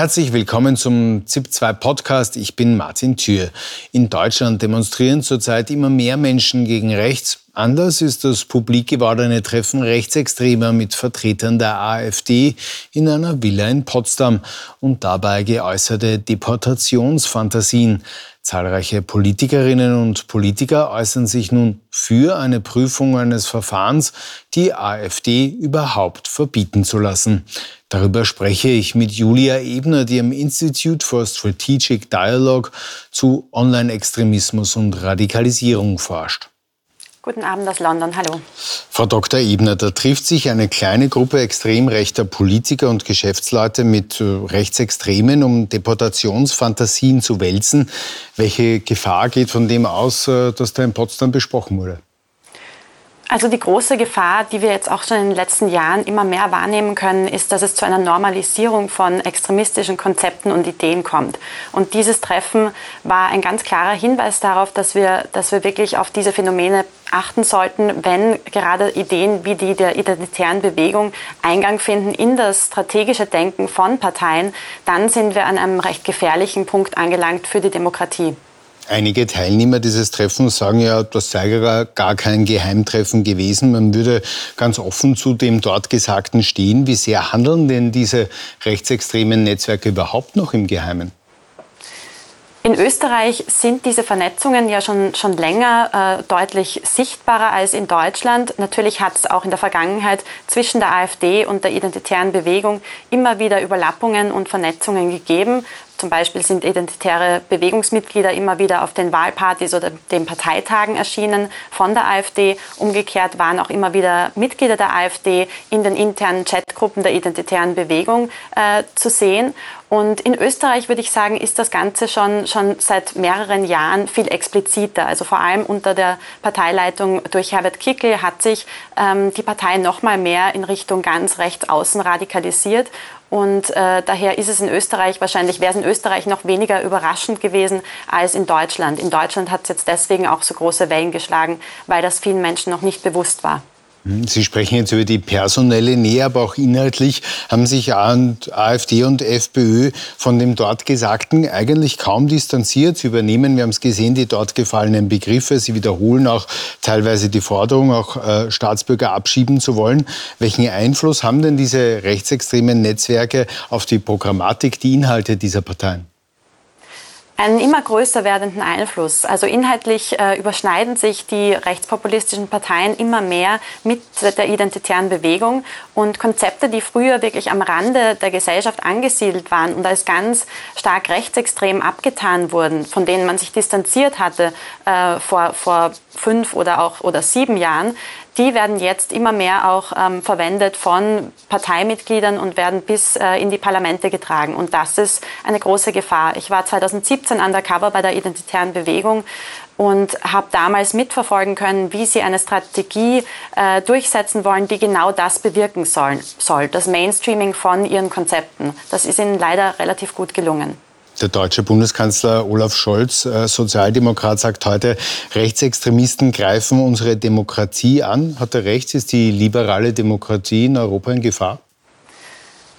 Herzlich willkommen zum ZIP2 Podcast. Ich bin Martin Thür. In Deutschland demonstrieren zurzeit immer mehr Menschen gegen rechts. Anders ist das publik gewordene Treffen Rechtsextremer mit Vertretern der AfD in einer Villa in Potsdam und dabei geäußerte Deportationsfantasien. Zahlreiche Politikerinnen und Politiker äußern sich nun für eine Prüfung eines Verfahrens, die AfD überhaupt verbieten zu lassen. Darüber spreche ich mit Julia Ebner, die am Institute for Strategic Dialogue zu Online-Extremismus und Radikalisierung forscht. Guten Abend aus London, hallo. Frau Dr. Ebner, da trifft sich eine kleine Gruppe extrem rechter Politiker und Geschäftsleute mit äh, Rechtsextremen, um Deportationsfantasien zu wälzen. Welche Gefahr geht von dem aus, äh, dass da in Potsdam besprochen wurde? Also die große Gefahr, die wir jetzt auch schon in den letzten Jahren immer mehr wahrnehmen können, ist, dass es zu einer Normalisierung von extremistischen Konzepten und Ideen kommt. Und dieses Treffen war ein ganz klarer Hinweis darauf, dass wir, dass wir wirklich auf diese Phänomene achten sollten, wenn gerade Ideen wie die der identitären Bewegung Eingang finden in das strategische Denken von Parteien, dann sind wir an einem recht gefährlichen Punkt angelangt für die Demokratie. Einige Teilnehmer dieses Treffens sagen ja, das sei gar kein Geheimtreffen gewesen. Man würde ganz offen zu dem dort Gesagten stehen. Wie sehr handeln denn diese rechtsextremen Netzwerke überhaupt noch im Geheimen? In Österreich sind diese Vernetzungen ja schon, schon länger äh, deutlich sichtbarer als in Deutschland. Natürlich hat es auch in der Vergangenheit zwischen der AfD und der identitären Bewegung immer wieder Überlappungen und Vernetzungen gegeben. Zum Beispiel sind identitäre Bewegungsmitglieder immer wieder auf den Wahlpartys oder den Parteitagen erschienen von der AfD. Umgekehrt waren auch immer wieder Mitglieder der AfD in den internen Chatgruppen der identitären Bewegung äh, zu sehen. Und in Österreich würde ich sagen, ist das Ganze schon, schon seit mehreren Jahren viel expliziter. Also vor allem unter der Parteileitung durch Herbert Kickl hat sich ähm, die Partei noch mal mehr in Richtung ganz rechts außen radikalisiert. Und äh, daher ist es in Österreich wahrscheinlich, wäre es in Österreich noch weniger überraschend gewesen als in Deutschland. In Deutschland hat es jetzt deswegen auch so große Wellen geschlagen, weil das vielen Menschen noch nicht bewusst war. Hm, Sie sprechen jetzt über die personelle Nähe, aber auch inhaltlich haben sich AfD und FPÖ von dem dort Gesagten eigentlich kaum distanziert. Sie übernehmen, wir haben es gesehen, die dort gefallenen Begriffe. Sie wiederholen auch teilweise die Forderung, auch äh, Staatsbürger abschieben zu wollen. Welchen Einfluss haben denn diese rechtsextremen Netzwerke auf die Programmatik, die Inhalte dieser Parteien? Einen immer größer werdenden Einfluss. Also inhaltlich äh, überschneiden sich die rechtspopulistischen Parteien immer mehr mit der identitären Bewegung und Konzepte, die früher wirklich am Rande der Gesellschaft angesiedelt waren und als ganz stark rechtsextrem abgetan wurden, von denen man sich distanziert hatte äh, vor, vor fünf oder auch oder sieben Jahren, die werden jetzt immer mehr auch ähm, verwendet von Parteimitgliedern und werden bis äh, in die Parlamente getragen. Und das ist eine große Gefahr. Ich war 2017 undercover bei der Identitären Bewegung und habe damals mitverfolgen können, wie sie eine Strategie äh, durchsetzen wollen, die genau das bewirken sollen, soll, das Mainstreaming von ihren Konzepten. Das ist ihnen leider relativ gut gelungen. Der deutsche Bundeskanzler Olaf Scholz, äh, Sozialdemokrat, sagt heute, Rechtsextremisten greifen unsere Demokratie an. Hat er recht? Ist die liberale Demokratie in Europa in Gefahr?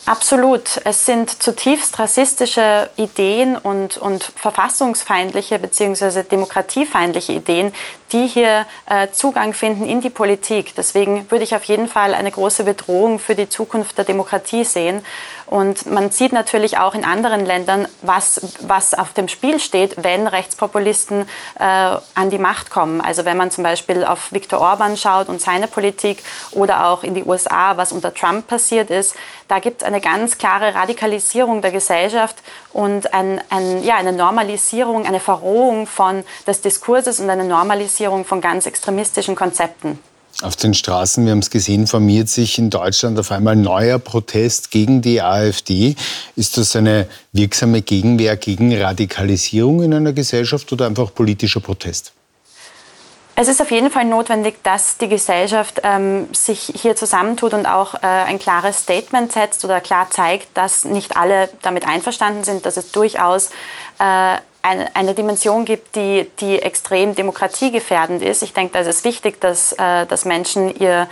Absolut. Es sind zutiefst rassistische Ideen und, und verfassungsfeindliche bzw. demokratiefeindliche Ideen, die hier äh, Zugang finden in die Politik. Deswegen würde ich auf jeden Fall eine große Bedrohung für die Zukunft der Demokratie sehen. Und man sieht natürlich auch in anderen Ländern, was, was auf dem Spiel steht, wenn Rechtspopulisten äh, an die Macht kommen. Also wenn man zum Beispiel auf Viktor Orban schaut und seine Politik oder auch in die USA, was unter Trump passiert ist, da gibt es eine ganz klare Radikalisierung der Gesellschaft und ein, ein, ja, eine Normalisierung, eine Verrohung von des Diskurses und eine Normalisierung von ganz extremistischen Konzepten. Auf den Straßen, wir haben es gesehen, formiert sich in Deutschland auf einmal neuer Protest gegen die AfD. Ist das eine wirksame Gegenwehr gegen Radikalisierung in einer Gesellschaft oder einfach politischer Protest? Es ist auf jeden Fall notwendig, dass die Gesellschaft ähm, sich hier zusammentut und auch äh, ein klares Statement setzt oder klar zeigt, dass nicht alle damit einverstanden sind, dass es durchaus äh, eine, eine Dimension gibt, die, die extrem demokratiegefährdend ist. Ich denke, da ist es wichtig, dass, äh, dass Menschen ihr,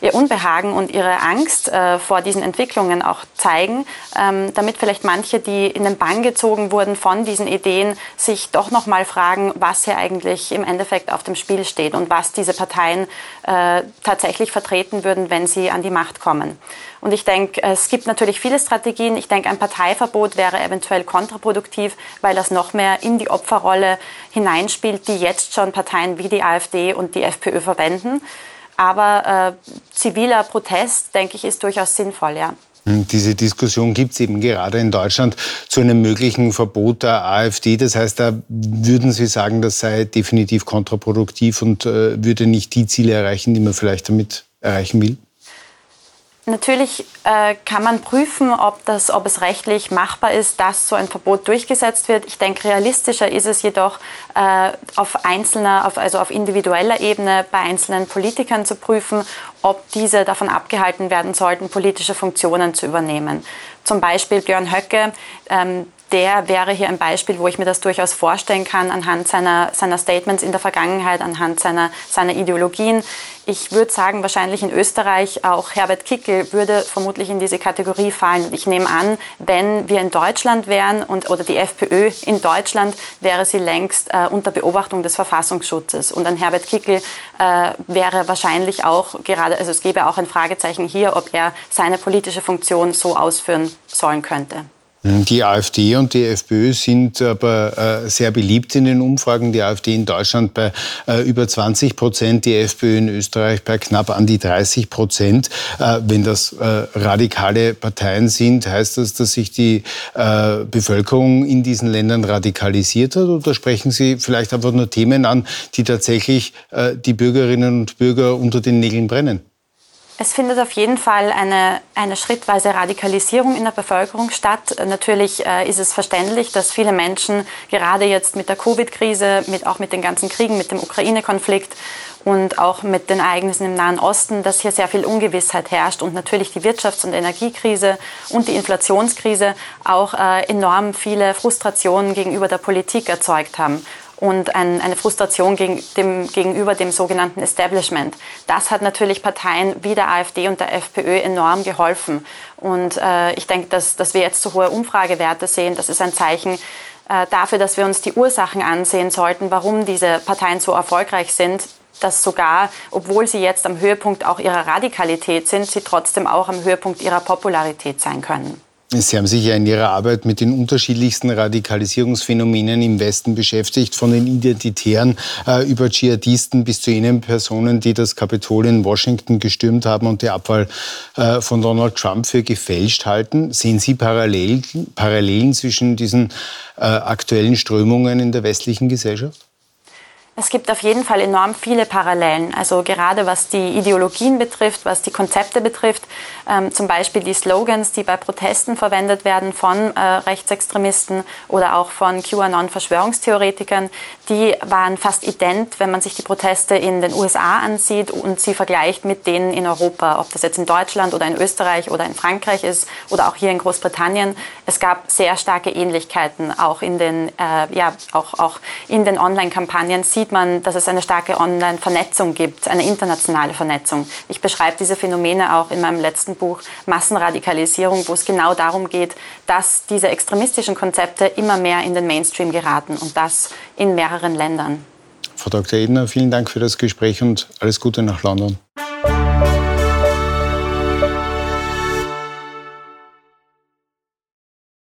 ihr Unbehagen und ihre Angst äh, vor diesen Entwicklungen auch zeigen, ähm, damit vielleicht manche, die in den Bann gezogen wurden von diesen Ideen, sich doch noch mal fragen, was hier eigentlich im Endeffekt auf dem Spiel steht und was diese Parteien äh, tatsächlich vertreten würden, wenn sie an die Macht kommen. Und ich denke, es gibt natürlich viele Strategien. Ich denke, ein Parteiverbot wäre eventuell kontraproduktiv, weil das noch mehr in die Opferrolle hineinspielt, die jetzt schon Parteien wie die AfD und die FPÖ verwenden. Aber äh, ziviler Protest, denke ich, ist durchaus sinnvoll, ja. Hm, diese Diskussion gibt es eben gerade in Deutschland zu einem möglichen Verbot der AfD. Das heißt, da würden Sie sagen, das sei definitiv kontraproduktiv und äh, würde nicht die Ziele erreichen, die man vielleicht damit erreichen will? Natürlich äh, kann man prüfen, ob, das, ob es rechtlich machbar ist, dass so ein Verbot durchgesetzt wird. Ich denke, realistischer ist es jedoch, äh, auf einzelner, auf, also auf individueller Ebene bei einzelnen Politikern zu prüfen, ob diese davon abgehalten werden sollten, politische Funktionen zu übernehmen. Zum Beispiel Björn Höcke, ähm, der wäre hier ein Beispiel, wo ich mir das durchaus vorstellen kann, anhand seiner, seiner Statements in der Vergangenheit, anhand seiner, seiner Ideologien. Ich würde sagen, wahrscheinlich in Österreich auch Herbert Kickel würde vermutlich in diese Kategorie fallen. Ich nehme an, wenn wir in Deutschland wären und, oder die FPÖ in Deutschland, wäre sie längst äh, unter Beobachtung des Verfassungsschutzes. Und ein Herbert Kickel äh, wäre wahrscheinlich auch gerade, also es gäbe auch ein Fragezeichen hier, ob er seine politische Funktion so ausführen sollen könnte. Die AfD und die FPÖ sind aber äh, sehr beliebt in den Umfragen. Die AfD in Deutschland bei äh, über 20 Prozent, die FPÖ in Österreich bei knapp an die 30 Prozent. Äh, wenn das radikale Parteien sind, heißt das, dass sich die Bevölkerung in diesen Ländern radikalisiert hat? Oder sprechen Sie vielleicht einfach nur Themen an, die tatsächlich die Bürgerinnen und Bürger unter den Nägeln brennen? Es findet auf jeden Fall eine, eine schrittweise Radikalisierung in der Bevölkerung statt. Natürlich äh, ist es verständlich, dass viele Menschen gerade jetzt mit der Covid-Krise, mit, auch mit den ganzen Kriegen, mit dem Ukraine-Konflikt und auch mit den Ereignissen im Nahen Osten, dass hier sehr viel Ungewissheit herrscht und natürlich die Wirtschafts- und Energiekrise und die Inflationskrise auch äh, enorm viele Frustrationen gegenüber der Politik erzeugt haben und ein, eine Frustration gegen dem, gegenüber dem sogenannten Establishment. Das hat natürlich Parteien wie der AfD und der FPÖ enorm geholfen. Und äh, ich denke, dass, dass wir jetzt so hohe Umfragewerte sehen, das ist ein Zeichen äh, dafür, dass wir uns die Ursachen ansehen sollten, warum diese Parteien so erfolgreich sind dass sogar, obwohl sie jetzt am Höhepunkt auch ihrer Radikalität sind, sie trotzdem auch am Höhepunkt ihrer Popularität sein können. Sie haben sich ja in Ihrer Arbeit mit den unterschiedlichsten Radikalisierungsphänomenen im Westen beschäftigt, von den Identitären äh, über Dschihadisten bis zu jenen Personen, die das Kapitol in Washington gestürmt haben und die Abwahl äh, von Donald Trump für gefälscht halten. Sehen Sie Parallel, Parallelen zwischen diesen äh, aktuellen Strömungen in der westlichen Gesellschaft? Es gibt auf jeden Fall enorm viele Parallelen. Also gerade was die Ideologien betrifft, was die Konzepte betrifft, ähm, zum Beispiel die Slogans, die bei Protesten verwendet werden von äh, Rechtsextremisten oder auch von QAnon-Verschwörungstheoretikern, die waren fast ident, wenn man sich die Proteste in den USA ansieht und sie vergleicht mit denen in Europa, ob das jetzt in Deutschland oder in Österreich oder in Frankreich ist oder auch hier in Großbritannien. Es gab sehr starke Ähnlichkeiten auch in den, äh, ja, auch, auch in den Online-Kampagnen sieht man, dass es eine starke Online-Vernetzung gibt, eine internationale Vernetzung. Ich beschreibe diese Phänomene auch in meinem letzten Buch Massenradikalisierung, wo es genau darum geht, dass diese extremistischen Konzepte immer mehr in den Mainstream geraten und das in mehreren Ländern. Frau Dr. Edner, vielen Dank für das Gespräch und alles Gute nach London.